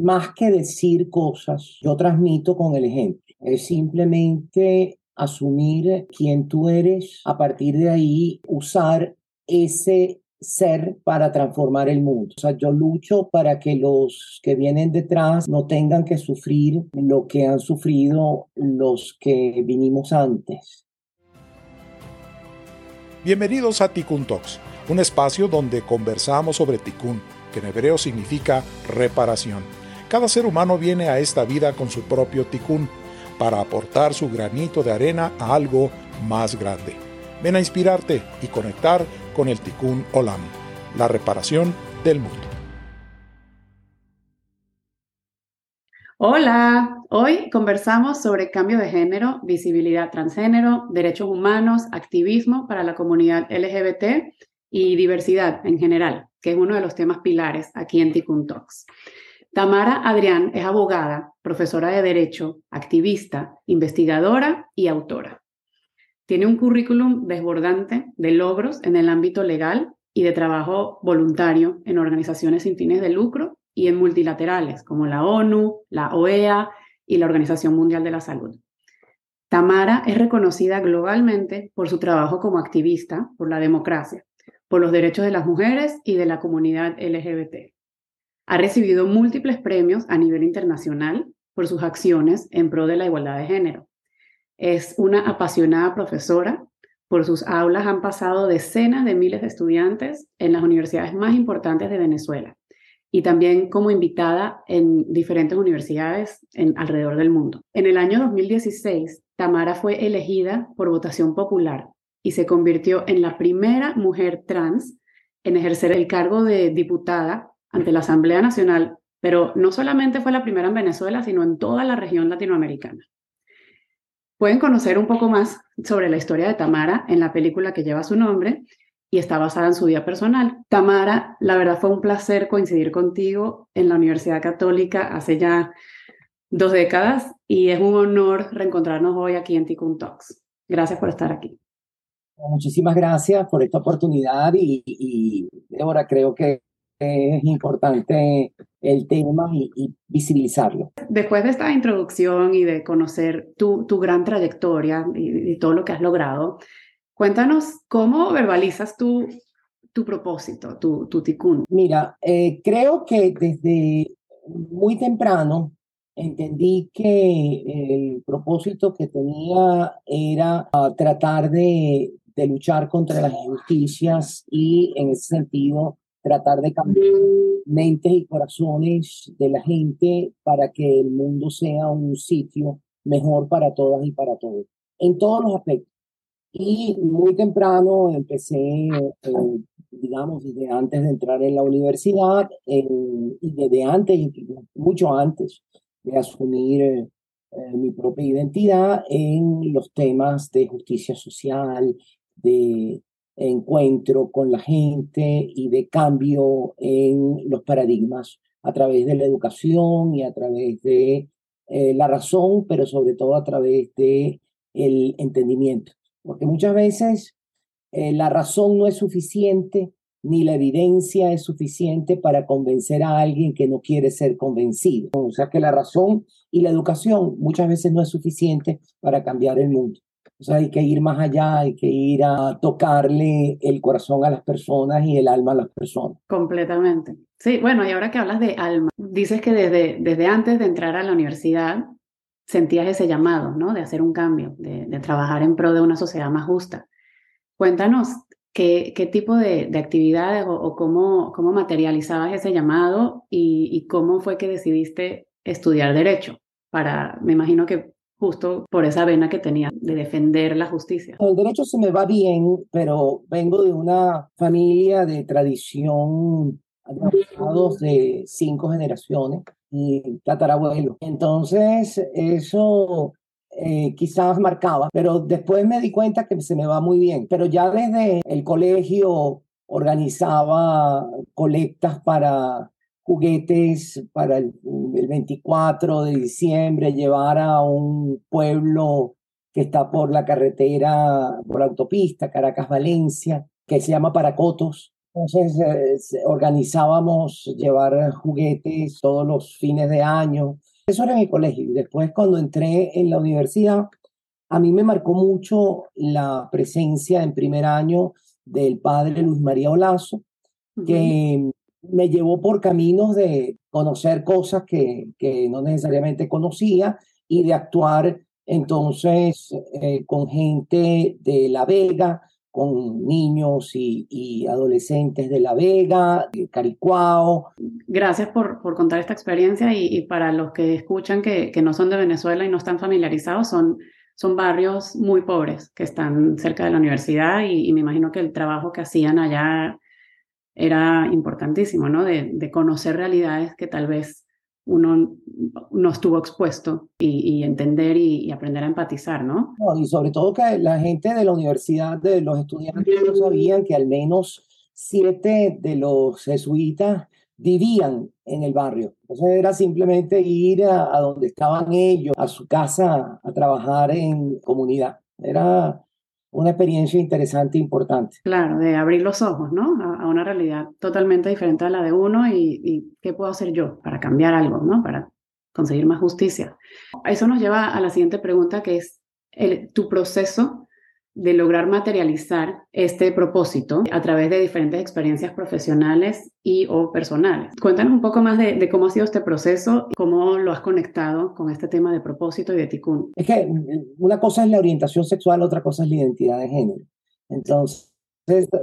más que decir cosas, yo transmito con el ejemplo. Es simplemente asumir quién tú eres, a partir de ahí usar ese ser para transformar el mundo. O sea, yo lucho para que los que vienen detrás no tengan que sufrir lo que han sufrido los que vinimos antes. Bienvenidos a Tikkun Talks, un espacio donde conversamos sobre Tikkun, que en hebreo significa reparación. Cada ser humano viene a esta vida con su propio Tikkun para aportar su granito de arena a algo más grande. Ven a inspirarte y conectar con el Tikkun Olam, la reparación del mundo. Hola, hoy conversamos sobre cambio de género, visibilidad transgénero, derechos humanos, activismo para la comunidad LGBT y diversidad en general, que es uno de los temas pilares aquí en Tikkun Talks. Tamara Adrián es abogada, profesora de Derecho, activista, investigadora y autora. Tiene un currículum desbordante de logros en el ámbito legal y de trabajo voluntario en organizaciones sin fines de lucro y en multilaterales como la ONU, la OEA y la Organización Mundial de la Salud. Tamara es reconocida globalmente por su trabajo como activista por la democracia, por los derechos de las mujeres y de la comunidad LGBT. Ha recibido múltiples premios a nivel internacional por sus acciones en pro de la igualdad de género. Es una apasionada profesora. Por sus aulas han pasado decenas de miles de estudiantes en las universidades más importantes de Venezuela y también como invitada en diferentes universidades en, alrededor del mundo. En el año 2016, Tamara fue elegida por votación popular y se convirtió en la primera mujer trans en ejercer el cargo de diputada ante la Asamblea Nacional, pero no solamente fue la primera en Venezuela, sino en toda la región latinoamericana. Pueden conocer un poco más sobre la historia de Tamara en la película que lleva su nombre y está basada en su vida personal. Tamara, la verdad fue un placer coincidir contigo en la Universidad Católica hace ya dos décadas y es un honor reencontrarnos hoy aquí en Tikkun Talks. Gracias por estar aquí. Muchísimas gracias por esta oportunidad y, y Débora, creo que es importante el tema y, visibilizarlo. Después de esta introducción y de conocer tu, tu gran trayectoria y, todo lo que has logrado, cuéntanos cómo verbalizas tu, tu propósito, tu, tu tikkun. Mira, eh, creo que desde muy temprano entendí que el propósito que tenía era ah, tratar de, de luchar contra las injusticias y en ese sentido tratar de cambiar mentes y corazones de la gente para que el mundo sea un sitio mejor para todas y para todos, en todos los aspectos. Y muy temprano empecé, eh, digamos, desde antes de entrar en la universidad y desde antes, mucho antes de asumir eh, mi propia identidad en los temas de justicia social, de encuentro con la gente y de cambio en los paradigmas a través de la educación y a través de eh, la razón, pero sobre todo a través de el entendimiento. Porque muchas veces eh, la razón no es suficiente ni la evidencia es suficiente para convencer a alguien que no quiere ser convencido. O sea que la razón y la educación muchas veces no es suficiente para cambiar el mundo. O sea, hay que ir más allá, hay que ir a tocarle el corazón a las personas y el alma a las personas. Completamente. Sí, bueno, y ahora que hablas de alma, dices que desde, desde antes de entrar a la universidad sentías ese llamado, ¿no? De hacer un cambio, de, trabajar en pro de una sociedad más justa. Cuéntanos qué, qué tipo de, de actividades o, cómo, cómo materializabas ese llamado y, y cómo fue que decidiste estudiar derecho para, me imagino que justo por esa vena que tenía de defender la justicia. El derecho se me va bien, pero vengo de una familia de tradición de cinco generaciones y tatarabuelo. Entonces, eso eh, quizás marcaba, pero después me di cuenta que se me va muy bien. Pero ya desde el colegio organizaba colectas para juguetes para el, 24 de diciembre, llevar a un pueblo que está por la carretera, por la autopista Caracas-Valencia, que se llama Paracotos, Entonces organizábamos llevar juguetes todos los fines de año. Eso era mi colegio. Y después cuando entré en la universidad, a mí me marcó mucho la presencia en primer año del padre Luis María Olazo, que me llevó por caminos de conocer cosas que, que no necesariamente conocía y de actuar entonces eh, con gente de La Vega, con niños y, adolescentes de La Vega, de Caricuao. Gracias por, por contar esta experiencia y, para los que escuchan que, que, no son de Venezuela y no están familiarizados, son, son barrios muy pobres que están cerca de la universidad y, y me imagino que el trabajo que hacían allá era importantísimo, ¿no? De, conocer realidades que tal vez uno no estuvo expuesto y, entender y, aprender a empatizar, ¿no? Y sobre todo que la gente de la universidad, de los estudiantes, no sabían que al menos siete de los jesuitas vivían en el barrio. Entonces era simplemente ir a donde estaban ellos, a su casa, a trabajar en comunidad. Era una experiencia interesante e importante. Claro, de abrir los ojos, ¿no? A, una realidad totalmente diferente a la de uno y, qué puedo hacer yo para cambiar algo, ¿no? Para conseguir más justicia. Eso nos lleva a la siguiente pregunta, que es el, tu proceso de lograr materializar este propósito a través de diferentes experiencias profesionales y o personales. Cuéntanos un poco más de, cómo ha sido este proceso, cómo lo has conectado con este tema de propósito y de tikkun. Es que una cosa es la orientación sexual, otra cosa es la identidad de género. Entonces,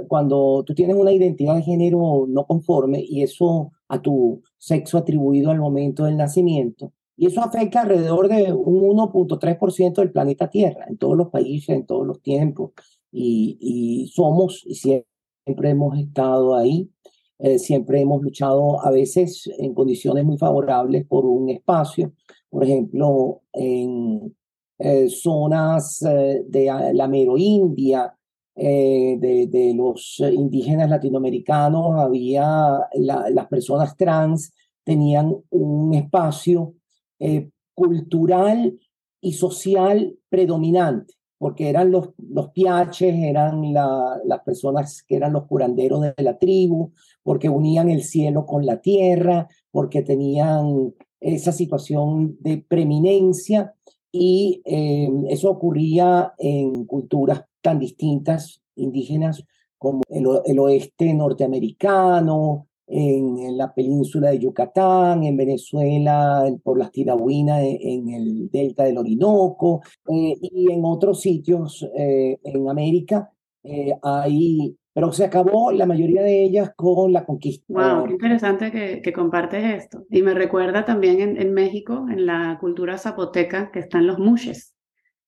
cuando tú tienes una identidad de género no conforme y eso a tu sexo atribuido al momento del nacimiento, y eso afecta alrededor de un 1.3% del planeta Tierra, en todos los países, en todos los tiempos. Y, somos, y siempre hemos estado ahí, eh, siempre hemos luchado a veces en condiciones muy favorables por un espacio. Por ejemplo, en eh, zonas eh, de la India, de, de, los indígenas latinoamericanos, había las personas trans tenían un espacio eh, cultural y social predominante, porque eran los, los piaches, eran las personas que eran los curanderos de la tribu, porque unían el cielo con la tierra, porque tenían esa situación de preeminencia y eh, eso ocurría en culturas tan distintas, indígenas, como el, el oeste norteamericano, en, la península de Yucatán, en Venezuela, por las tirahuinas en, el delta del Orinoco eh, y en otros sitios eh, en América. Eh, hay, pero se acabó la mayoría de ellas con la conquista. Wow, qué interesante que, que compartes esto. Y me recuerda también en, en, México, en la cultura zapoteca, que están los mushes,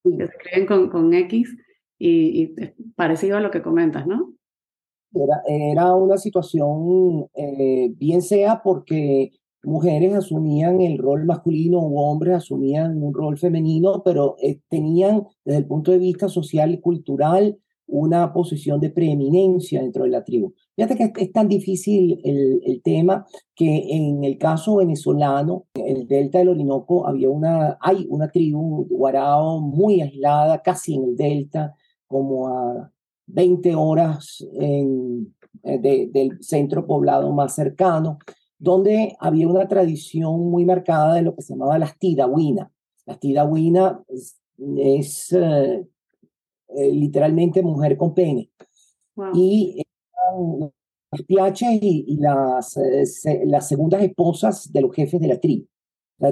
que se escriben con, con X y, y parecido a lo que comentas, ¿no? Era, era una situación, eh, bien sea porque mujeres asumían el rol masculino u hombres asumían un rol femenino, pero eh, tenían desde el punto de vista social y cultural una posición de preeminencia dentro de la tribu. Fíjate que es, tan difícil el, el, tema que en el caso venezolano, en el delta del Orinoco, había una, hay una tribu guarao muy aislada, casi en el delta, como a 20 horas en, eh, del centro poblado más cercano, donde había una tradición muy marcada de lo que se llamaba las tidahuina. Las tidahuina es, eh, eh, literalmente mujer con pene. Y las piaches y, las, las segundas esposas de los jefes de la tribu.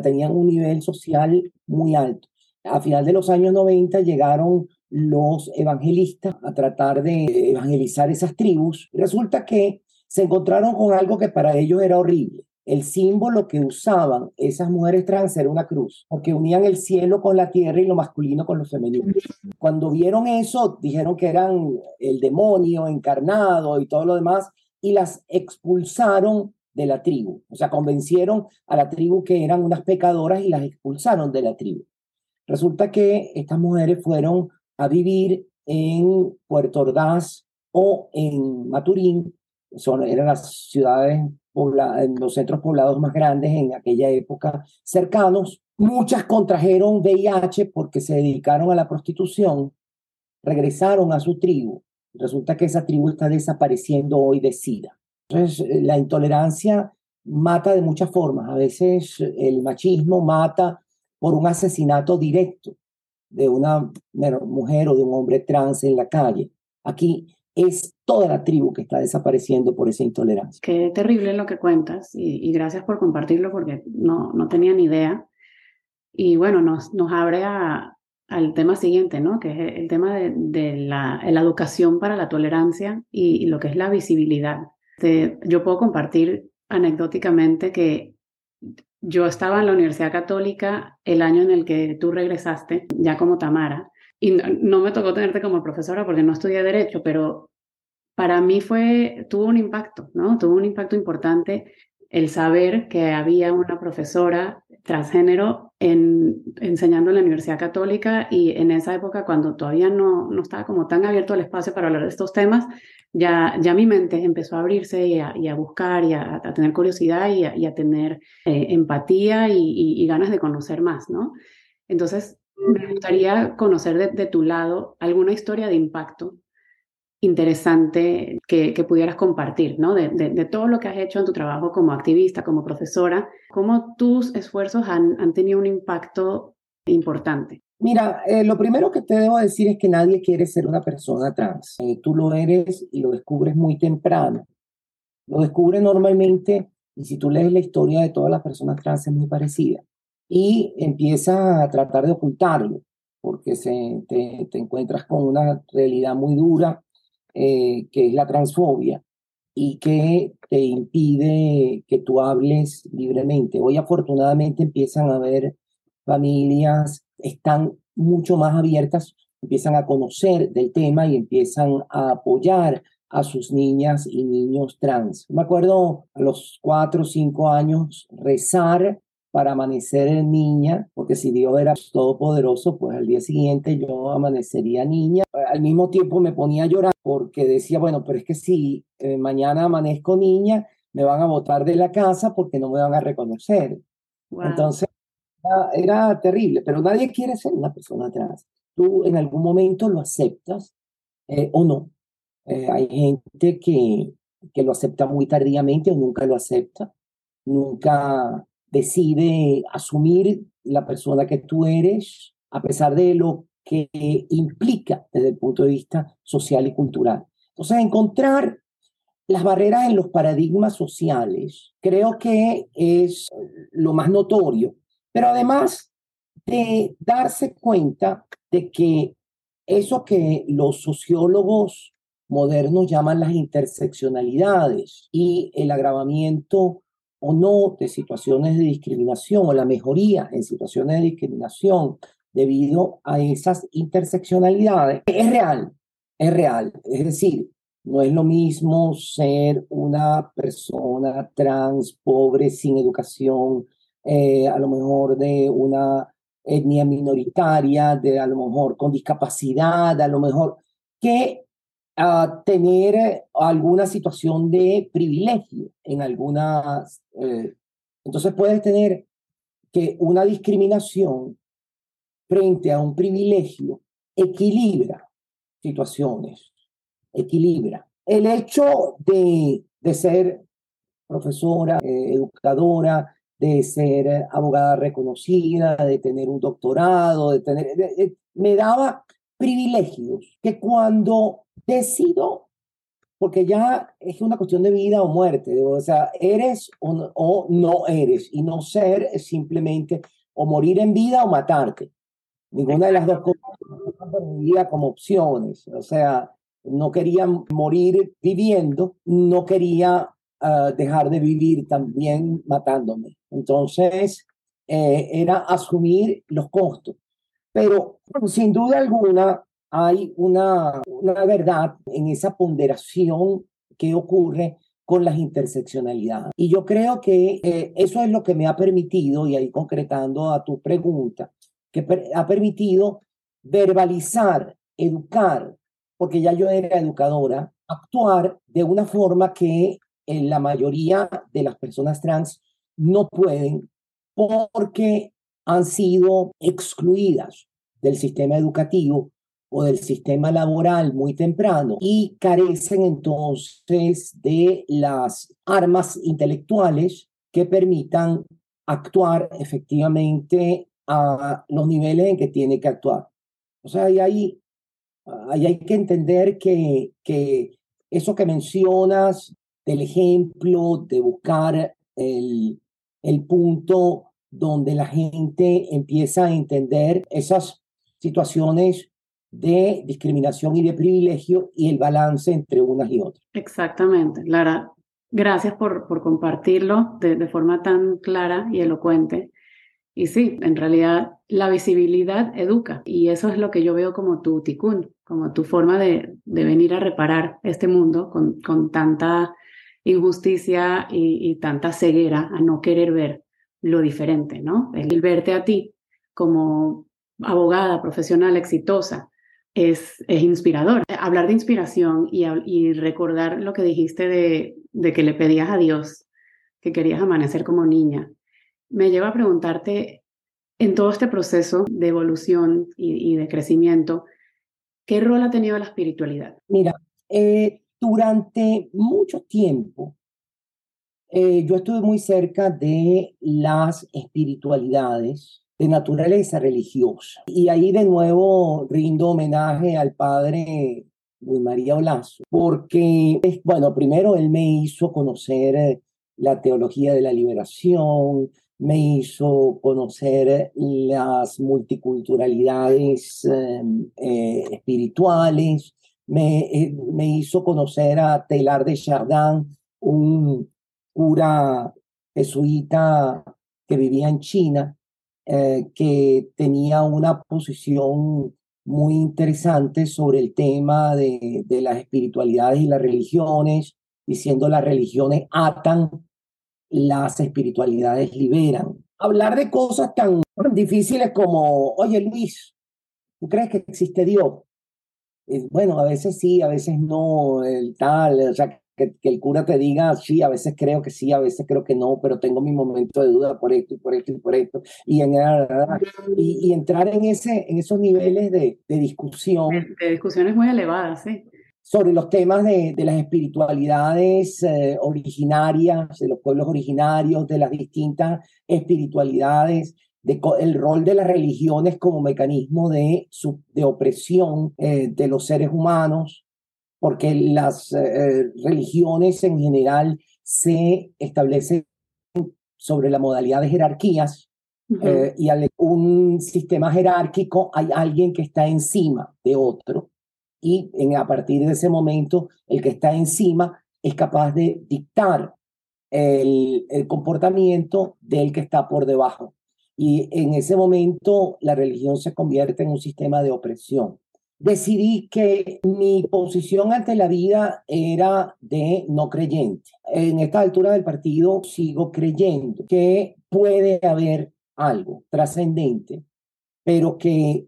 tenían un nivel social muy alto. A final de los años 90 llegaron los evangelistas a tratar de evangelizar esas tribus. Resulta que se encontraron con algo que para ellos era horrible. El símbolo que usaban esas mujeres trans era una cruz, porque unían el cielo con la tierra y lo masculino con lo femenino. Cuando vieron eso, dijeron que eran el demonio encarnado y todo lo demás, y las expulsaron de la tribu. O sea, convencieron a la tribu que eran unas pecadoras y las expulsaron de la tribu. Resulta que estas mujeres fueron a vivir en Puerto Ordaz o en Maturín, son, eran las ciudades, los centros poblados más grandes en aquella época cercanos. Muchas contrajeron VIH porque se dedicaron a la prostitución, regresaron a su tribu resulta que esa tribu está desapareciendo hoy de SIDA. Entonces, eh, la intolerancia mata de muchas formas. A veces el machismo mata por un asesinato directo de una mujer o de un hombre trans en la calle. Aquí es toda la tribu que está desapareciendo por esa intolerancia. Qué terrible lo que cuentas y, gracias por compartirlo porque no, no tenía ni idea. Y bueno, nos, nos abre a, al tema siguiente, ¿no? Que es el tema de, la, educación para la tolerancia y, lo que es la visibilidad. yo puedo compartir anecdóticamente que yo estaba en la Universidad Católica el año en el que tú regresaste, ya como Tamara, y no, me tocó tenerte como profesora porque no estudié Derecho, pero para mí fue, tuvo un impacto, ¿no? Tuvo un impacto importante el saber que había una profesora transgénero en, enseñando en la Universidad Católica y en esa época cuando todavía no, no estaba como tan abierto el espacio para hablar de estos temas, ya, ya mi mente empezó a abrirse y a, y a buscar y a, tener curiosidad y a, y tener eh, empatía y, ganas de conocer más, ¿no? Entonces, me gustaría conocer de, de tu lado alguna historia de impacto interesante que, pudieras compartir, ¿no? De, todo lo que has hecho en tu trabajo como activista, como profesora, cómo tus esfuerzos han, han tenido un impacto importante. Mira, eh, lo primero que te debo decir es que nadie quiere ser una persona trans. Eh, tú lo eres y lo descubres muy temprano. Lo descubres normalmente y si tú lees la historia de todas las personas trans es muy parecida. Y empiezas a tratar de ocultarlo porque se, te, te encuentras con una realidad muy dura eh, que es la transfobia y que te impide que tú hables libremente. Hoy afortunadamente empiezan a haber familias, están mucho más abiertas, empiezan a conocer del tema y empiezan a apoyar a sus niñas y niños trans. Me acuerdo a los cuatro o cinco años rezar para amanecer niña, porque si Dios era todopoderoso, pues al día siguiente yo amanecería niña. Al mismo tiempo me ponía a llorar porque decía, bueno, pero es que si eh, mañana amanezco niña, me van a botar de la casa porque no me van a reconocer. Entonces, era, terrible, pero nadie quiere ser una persona trans. Tú en algún momento lo aceptas eh, o no. Eh, hay gente que, que lo acepta muy tardíamente o nunca lo acepta. Nunca decide asumir la persona que tú eres a pesar de lo que implica desde el punto de vista social y cultural. Entonces, encontrar las barreras en los paradigmas sociales creo que es lo más notorio, pero además de darse cuenta de que eso que los sociólogos modernos llaman las interseccionalidades y el agravamiento o no de situaciones de discriminación o la mejoría en situaciones de discriminación debido a esas interseccionalidades es real, es real. Es decir, no es lo mismo ser una persona trans, pobre, sin educación, eh, a lo mejor de una etnia minoritaria, de a lo mejor con discapacidad, a lo mejor que a tener eh, alguna situación de privilegio en algunas. Eh, entonces puedes tener que una discriminación frente a un privilegio equilibra situaciones, equilibra. El hecho de, de ser profesora, eh, educadora, de ser abogada reconocida, de tener un doctorado, de tener, me daba privilegios que cuando decido, porque ya es una cuestión de vida o muerte, o sea, eres o no, eres, y no ser es simplemente o morir en vida o matarte. Ninguna de las dos cosas no como opciones, o sea, no quería morir viviendo, no quería ah, dejar de vivir también matándome. Entonces, eh, era asumir los costos. Pero sin duda alguna, hay una, una verdad en esa ponderación que ocurre con las interseccionalidades. Y yo creo que eh, eso es lo que me ha permitido, y ahí concretando a tu pregunta, que ha permitido verbalizar, educar, porque ya yo era educadora, actuar de una forma que en la mayoría de las personas trans no pueden porque han sido excluidas del sistema educativo o del sistema laboral muy temprano y carecen entonces de las armas intelectuales que permitan actuar efectivamente a los niveles en que tiene que actuar. O sea, ahí hay, ahí hay que entender que, que eso que mencionas del ejemplo, de buscar el, el punto donde la gente empieza a entender esas situaciones de discriminación y de privilegio y el balance entre unas y otras. Exactamente, Lara. Gracias por, por compartirlo de, de forma tan clara y elocuente. Y sí, en realidad la visibilidad educa y eso es lo que yo veo como tu ticún, como tu forma de, de venir a reparar este mundo con, con tanta injusticia y, y, tanta ceguera a no querer ver lo diferente, ¿no? El verte a ti como abogada profesional exitosa, es, es inspirador. Hablar de inspiración y, y recordar lo que dijiste de, de que le pedías a Dios que querías amanecer como niña, me lleva a preguntarte, en todo este proceso de evolución y, y de crecimiento, ¿qué rol ha tenido la espiritualidad? Mira, eh, durante mucho tiempo, eh, yo estuve muy cerca de las espiritualidades de naturaleza religiosa. Y ahí de nuevo rindo homenaje al padre Luis María Olazo, porque, bueno, primero él me hizo conocer eh, la teología de la liberación, me hizo conocer las multiculturalidades eh, eh, espirituales, me, eh, me, hizo conocer a Telar de Chardin, un cura jesuita que vivía en China, eh, que tenía una posición muy interesante sobre el tema de, de, las espiritualidades y las religiones, diciendo las religiones atan, las espiritualidades liberan. Hablar de cosas tan difíciles como, oye Luis, ¿tú crees que existe Dios? Eh, bueno, a veces sí, a veces no, el tal, o sea, que, que, el cura te diga, sí, a veces creo que sí, a veces creo que no, pero tengo mi momento de duda por esto y por esto y por esto, y, en, y, y entrar en, ese, en esos niveles de, de discusión. De, de, discusiones muy elevadas, sí. Sobre los temas de, de las espiritualidades eh, originarias, de los pueblos originarios, de las distintas espiritualidades, de, el rol de las religiones como mecanismo de, de opresión eh, de los seres humanos, porque las eh, religiones en general se establecen sobre la modalidad de jerarquías uh -huh. eh, y al un sistema jerárquico hay alguien que está encima de otro y en, a partir de ese momento el que está encima es capaz de dictar el, el comportamiento del que está por debajo. Y en ese momento la religión se convierte en un sistema de opresión decidí que mi posición ante la vida era de no creyente. En esta altura del partido sigo creyendo que puede haber algo trascendente, pero que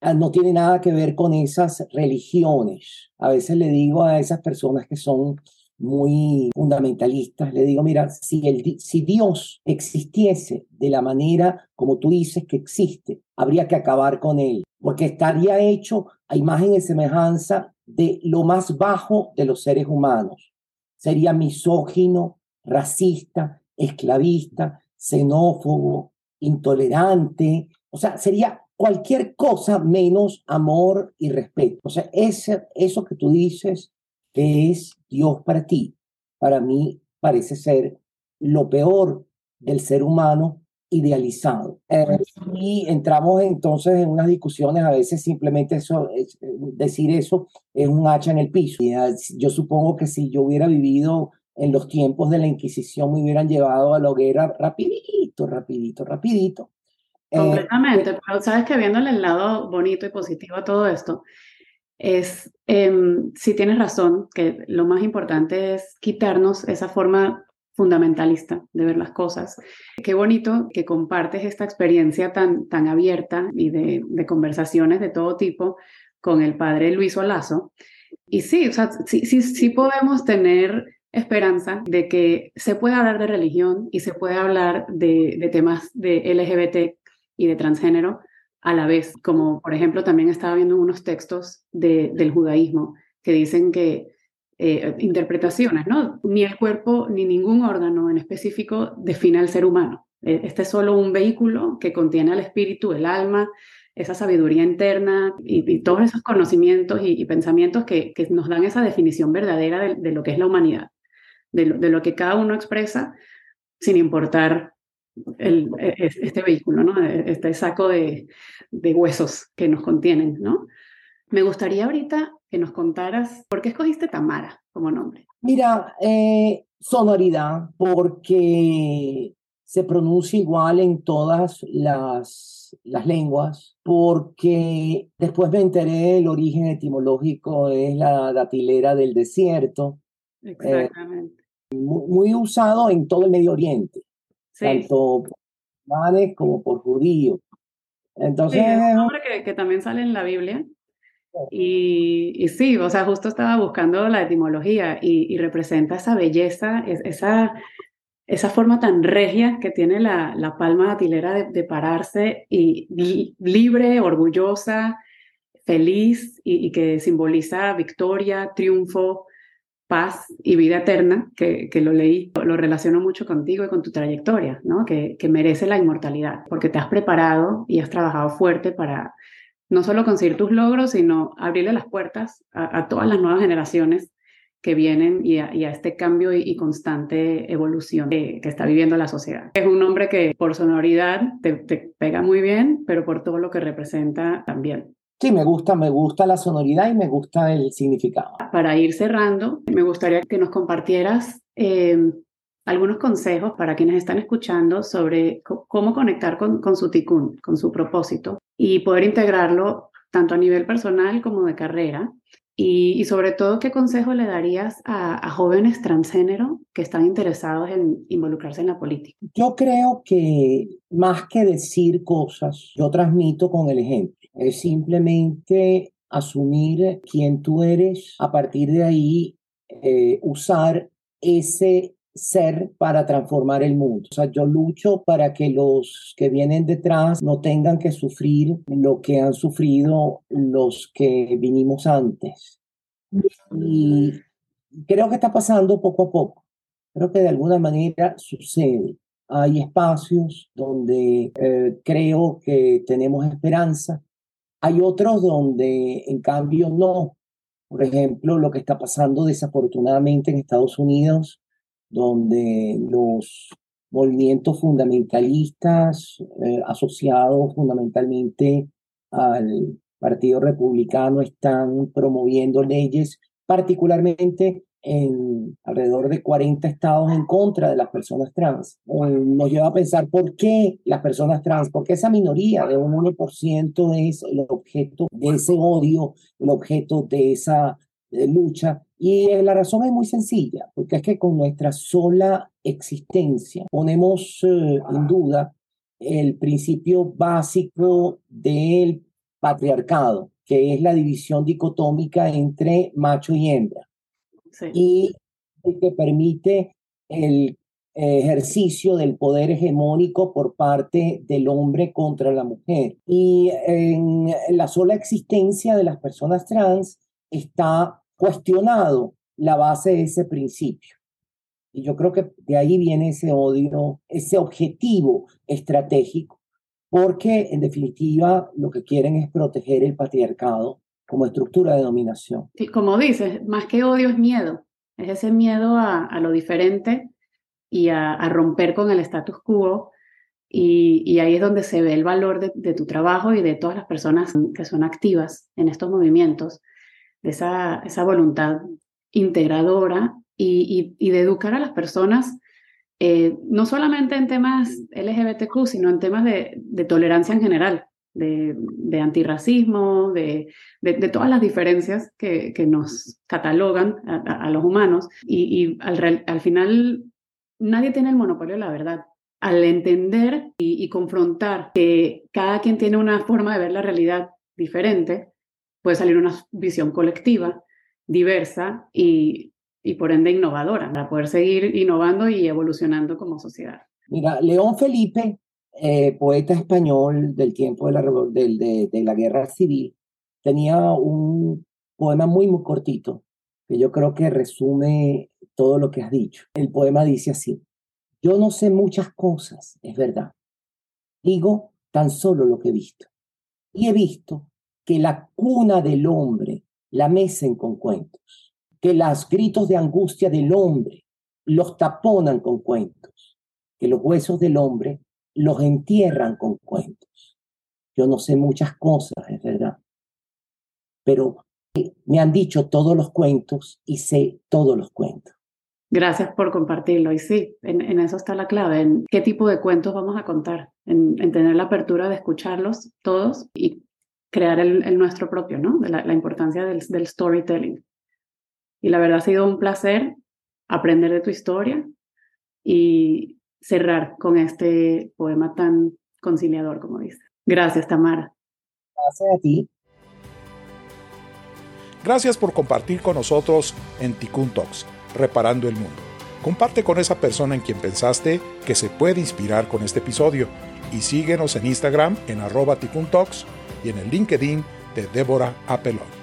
ah, no tiene nada que ver con esas religiones. A veces le digo a esas personas que son muy fundamentalistas, le digo, mira, si, el, si Dios existiese de la manera como tú dices que existe, habría que acabar con él porque estaría hecho a imagen y semejanza de lo más bajo de los seres humanos. Sería misógino, racista, esclavista, xenófobo, intolerante, o sea, sería cualquier cosa menos amor y respeto. O sea, ese, eso que tú dices que es Dios para ti, para mí parece ser lo peor del ser humano idealizado. Eh, y entramos entonces en unas discusiones, a veces simplemente eso, es, decir eso es un hacha en el piso. Y, yo supongo que si yo hubiera vivido en los tiempos de la Inquisición me hubieran llevado a la hoguera rapidito, rapidito, rapidito. Completamente, eh, pero sabes que viéndole el lado bonito y positivo a todo esto, es, eh, si tienes razón, que lo más importante es quitarnos esa forma fundamentalista de ver las cosas. Qué bonito que compartes esta experiencia tan, tan abierta y de, conversaciones de todo tipo con el padre Luis Olazo. Y sí, o sea, sí, sí, podemos tener esperanza de que se pueda hablar de religión y se puede hablar de temas de LGBT y de transgénero a la vez, como por ejemplo también estaba viendo unos textos de, del judaísmo que dicen que eh, interpretaciones, ¿no? Ni el cuerpo ni ningún órgano en específico define al ser humano. Eh, este es solo un vehículo que contiene al espíritu, el alma, esa sabiduría interna y, todos esos conocimientos y, pensamientos que, que, nos dan esa definición verdadera de, lo que es la humanidad, de lo, de lo, que cada uno expresa sin importar el, e, este vehículo, ¿no? este saco de, de huesos que nos contienen. ¿no? Me gustaría ahorita que nos contaras por qué escogiste Tamara como nombre. Mira, eh, sonoridad, porque se pronuncia igual en todas las, las lenguas, porque después me enteré el origen etimológico es la datilera del desierto. Eh, Exactamente. muy, usado en todo el Medio Oriente, tanto por musulmanes como por judíos. Entonces, es un nombre que, que, también sale en la Biblia. Y, y, sí, o sea, justo estaba buscando la etimología y, y representa esa belleza, esa esa forma tan regia que tiene la, la palma datilera de, de pararse y libre, orgullosa, feliz y, que simboliza victoria, triunfo, paz y vida eterna, que, que, lo leí, lo relaciono mucho contigo y con tu trayectoria, ¿no? que, que merece la inmortalidad, porque te has preparado y has trabajado fuerte para no solo conseguir tus logros, sino abrirle las puertas a, a todas las nuevas generaciones que vienen y a, este cambio y, constante evolución que, está viviendo la sociedad. Es un nombre que por sonoridad te, pega muy bien, pero por todo lo que representa también. Sí, me gusta, me gusta la sonoridad y me gusta el significado. Para ir cerrando, me gustaría que nos compartieras eh, algunos consejos para quienes están escuchando sobre cómo conectar con, con su ticún, con su propósito y poder integrarlo tanto a nivel personal como de carrera y, sobre todo, ¿qué consejo le darías a, jóvenes transgénero que están interesados en involucrarse en la política? Yo creo que más que decir cosas, yo transmito con el ejemplo. Es simplemente asumir quién tú eres, a partir de ahí eh, usar ese ser para transformar el mundo. O sea, yo lucho para que los que vienen detrás no tengan que sufrir lo que han sufrido los que vinimos antes. Y creo que está pasando poco a poco. Creo que de alguna manera sucede. Hay espacios donde eh, creo que tenemos esperanza. Hay otros donde, en cambio, no. Por ejemplo, lo que está pasando desafortunadamente en Estados Unidos donde los movimientos fundamentalistas eh, asociados fundamentalmente al Partido Republicano están promoviendo leyes, particularmente en alrededor de 40 estados en contra de las personas trans. Nos lleva a pensar por qué las personas trans, porque esa minoría de un 1% es el objeto de ese odio, el objeto de esa eh, lucha y eh, la razón es muy sencilla, porque es que con nuestra sola existencia ponemos eh, en duda el principio básico del patriarcado, que es la división dicotómica entre macho y hembra, y que permite el ejercicio del poder hegemónico por parte del hombre contra la mujer. Y en la sola existencia de las personas trans está cuestionado la base de ese principio. Y yo creo que de ahí viene ese odio, ese objetivo estratégico, porque en definitiva lo que quieren es proteger el patriarcado como estructura de dominación. Sí, como dices, más que odio es miedo, es ese miedo a, a lo diferente y a, a, romper con el status quo. Y, y, ahí es donde se ve el valor de, de tu trabajo y de todas las personas que son activas en estos movimientos esa, esa voluntad integradora y, y, de educar a las personas, eh, no solamente en temas LGBTQ, sino en temas de, de tolerancia en general, de, de antirracismo, de, de, todas las diferencias que, que nos catalogan a, los humanos. Y, y al, al, final, nadie tiene el monopolio de la verdad. Al entender y, y confrontar que cada quien tiene una forma de ver la realidad diferente, puede salir una visión colectiva, diversa y, y por ende innovadora, para poder seguir innovando y evolucionando como sociedad. Mira, León Felipe eh, poeta español del tiempo de la, de, de la guerra civil, tenía un poema muy, muy cortito, que yo creo que resume todo lo que has dicho. El poema dice así, yo no sé muchas cosas, es verdad. Digo tan solo lo que he visto. Y he visto que la cuna del hombre la mecen con cuentos, que los gritos de angustia del hombre los taponan con cuentos, que los huesos del hombre los entierran con cuentos. Yo no sé muchas cosas, es verdad, pero me han dicho todos los cuentos y sé todos los cuentos. Gracias por compartirlo. Y sí, en, eso está la clave, en qué tipo de cuentos vamos a contar, en, tener la apertura de escucharlos todos y crear el, nuestro propio, ¿no? La, la importancia del, del storytelling. Y la verdad ha sido un placer aprender de tu historia y cerrar con este poema tan conciliador, como dices. Gracias, Tamara. Gracias a ti. Gracias por compartir con nosotros en Tikkun Talks, Reparando el Mundo. Comparte con esa persona en quien pensaste que se puede inspirar con este episodio y síguenos en Instagram en arroba Talks y en el LinkedIn de Débora Apelón.